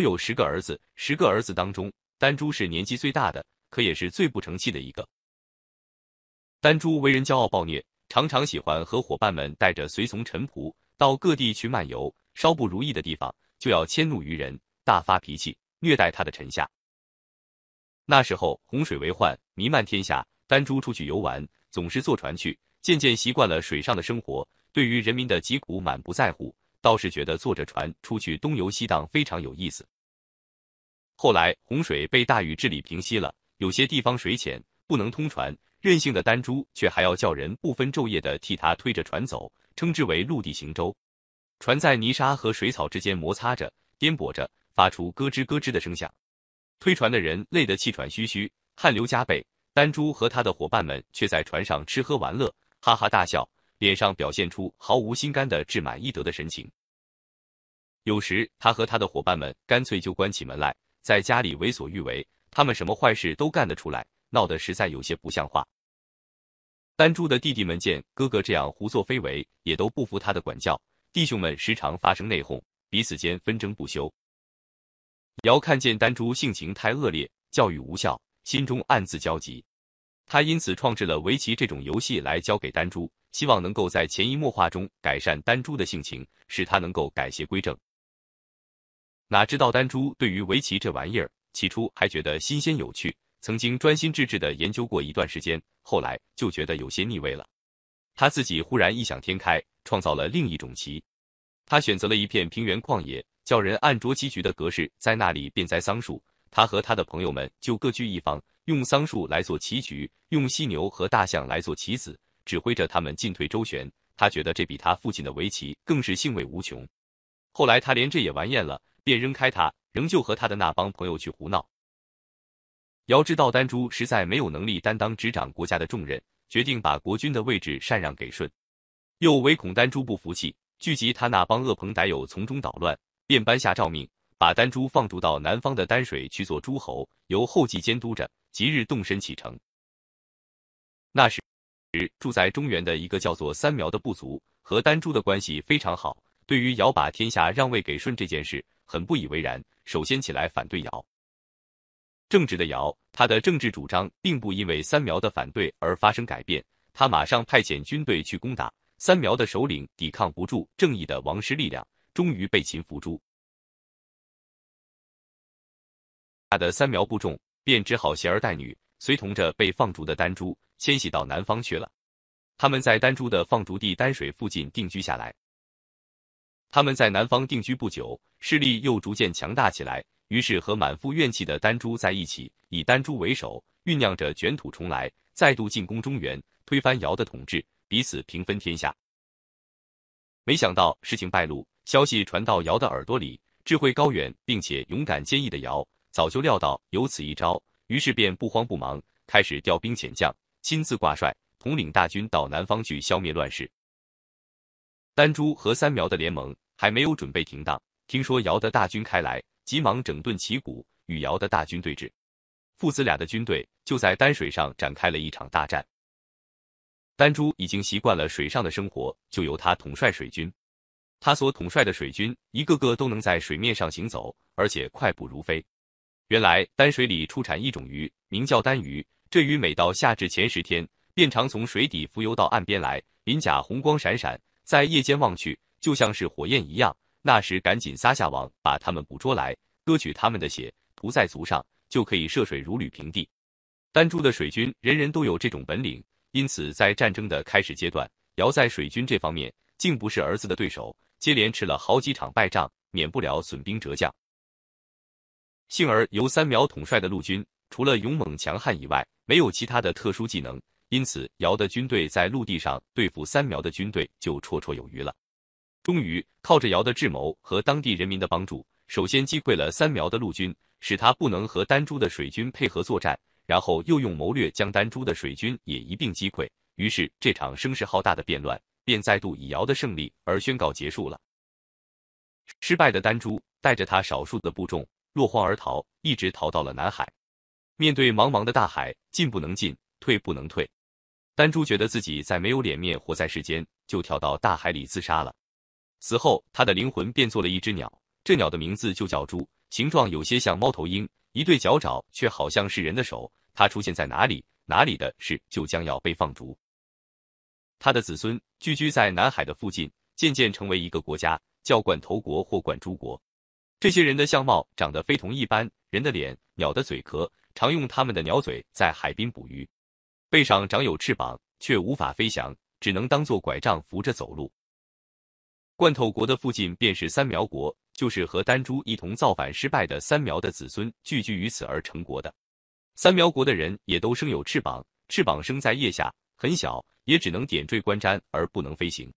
有十个儿子，十个儿子当中，丹珠是年纪最大的，可也是最不成器的一个。丹珠为人骄傲暴虐，常常喜欢和伙伴们带着随从臣仆到各地去漫游，稍不如意的地方就要迁怒于人，大发脾气，虐待他的臣下。那时候洪水为患，弥漫天下，丹珠出去游玩，总是坐船去，渐渐习惯了水上的生活，对于人民的疾苦满不在乎。倒是觉得坐着船出去东游西荡非常有意思。后来洪水被大禹治理平息了，有些地方水浅不能通船，任性的丹珠却还要叫人不分昼夜的替他推着船走，称之为陆地行舟。船在泥沙和水草之间摩擦着、颠簸着，发出咯吱咯吱的声响。推船的人累得气喘吁吁，汗流浃背，丹珠和他的伙伴们却在船上吃喝玩乐，哈哈大笑。脸上表现出毫无心肝的志满意得的神情。有时，他和他的伙伴们干脆就关起门来，在家里为所欲为，他们什么坏事都干得出来，闹得实在有些不像话。丹珠的弟弟们见哥哥这样胡作非为，也都不服他的管教，弟兄们时常发生内讧，彼此间纷争不休。尧看见丹珠性情太恶劣，教育无效，心中暗自焦急，他因此创制了围棋这种游戏来教给丹珠。希望能够在潜移默化中改善丹珠的性情，使他能够改邪归正。哪知道丹珠对于围棋这玩意儿，起初还觉得新鲜有趣，曾经专心致志的研究过一段时间，后来就觉得有些腻味了。他自己忽然异想天开，创造了另一种棋。他选择了一片平原旷野，叫人按着棋局的格式，在那里变栽桑树。他和他的朋友们就各居一方，用桑树来做棋局，用犀牛和大象来做棋子。指挥着他们进退周旋，他觉得这比他父亲的围棋更是兴味无穷。后来他连这也玩厌了，便扔开他，仍旧和他的那帮朋友去胡闹。尧知道丹朱实在没有能力担当执掌国家的重任，决定把国君的位置禅让给舜。又唯恐丹朱不服气，聚集他那帮恶朋歹友从中捣乱，便颁下诏命，把丹朱放逐到南方的丹水去做诸侯，由后继监督着，即日动身启程。那时。住在中原的一个叫做三苗的部族和丹朱的关系非常好，对于尧把天下让位给舜这件事很不以为然，首先起来反对尧。正直的尧，他的政治主张并不因为三苗的反对而发生改变，他马上派遣军队去攻打三苗的首领，抵抗不住正义的王师力量，终于被擒伏诛。他的三苗部众便只好携儿带女，随同着被放逐的丹朱。迁徙到南方去了。他们在丹珠的放逐地丹水附近定居下来。他们在南方定居不久，势力又逐渐强大起来，于是和满腹怨气的丹珠在一起，以丹珠为首，酝酿着卷土重来，再度进攻中原，推翻尧的统治，彼此平分天下。没想到事情败露，消息传到尧的耳朵里，智慧高远并且勇敢坚毅的尧早就料到有此一招，于是便不慌不忙，开始调兵遣将。亲自挂帅，统领大军到南方去消灭乱世。丹朱和三苗的联盟还没有准备停当，听说尧的大军开来，急忙整顿旗鼓，与尧的大军对峙。父子俩的军队就在丹水上展开了一场大战。丹朱已经习惯了水上的生活，就由他统帅水军。他所统帅的水军一个个都能在水面上行走，而且快步如飞。原来丹水里出产一种鱼，名叫丹鱼。这鱼每到夏至前十天，便常从水底浮游到岸边来，鳞甲红光闪闪，在夜间望去，就像是火焰一样。那时赶紧撒下网，把它们捕捉来，割取它们的血，涂在足上，就可以涉水如履平地。丹朱的水军人人都有这种本领，因此在战争的开始阶段，尧在水军这方面竟不是儿子的对手，接连吃了好几场败仗，免不了损兵折将。幸而由三苗统帅的陆军。除了勇猛强悍以外，没有其他的特殊技能，因此尧的军队在陆地上对付三苗的军队就绰绰有余了。终于靠着尧的智谋和当地人民的帮助，首先击溃了三苗的陆军，使他不能和丹朱的水军配合作战，然后又用谋略将丹朱的水军也一并击溃。于是这场声势浩大的变乱便再度以尧的胜利而宣告结束了。失败的丹朱带着他少数的部众落荒而逃，一直逃到了南海。面对茫茫的大海，进不能进，退不能退，丹珠觉得自己再没有脸面活在世间，就跳到大海里自杀了。死后，他的灵魂变做了一只鸟，这鸟的名字就叫猪，形状有些像猫头鹰，一对脚爪却好像是人的手。它出现在哪里，哪里的事就将要被放逐。他的子孙聚居在南海的附近，渐渐成为一个国家，叫冠头国或冠诸国。这些人的相貌长得非同一般，人的脸，鸟的嘴壳，常用他们的鸟嘴在海滨捕鱼。背上长有翅膀，却无法飞翔，只能当做拐杖扶着走路。罐头国的附近便是三苗国，就是和丹珠一同造反失败的三苗的子孙聚居于此而成国的。三苗国的人也都生有翅膀，翅膀生在腋下，很小，也只能点缀观瞻而不能飞行。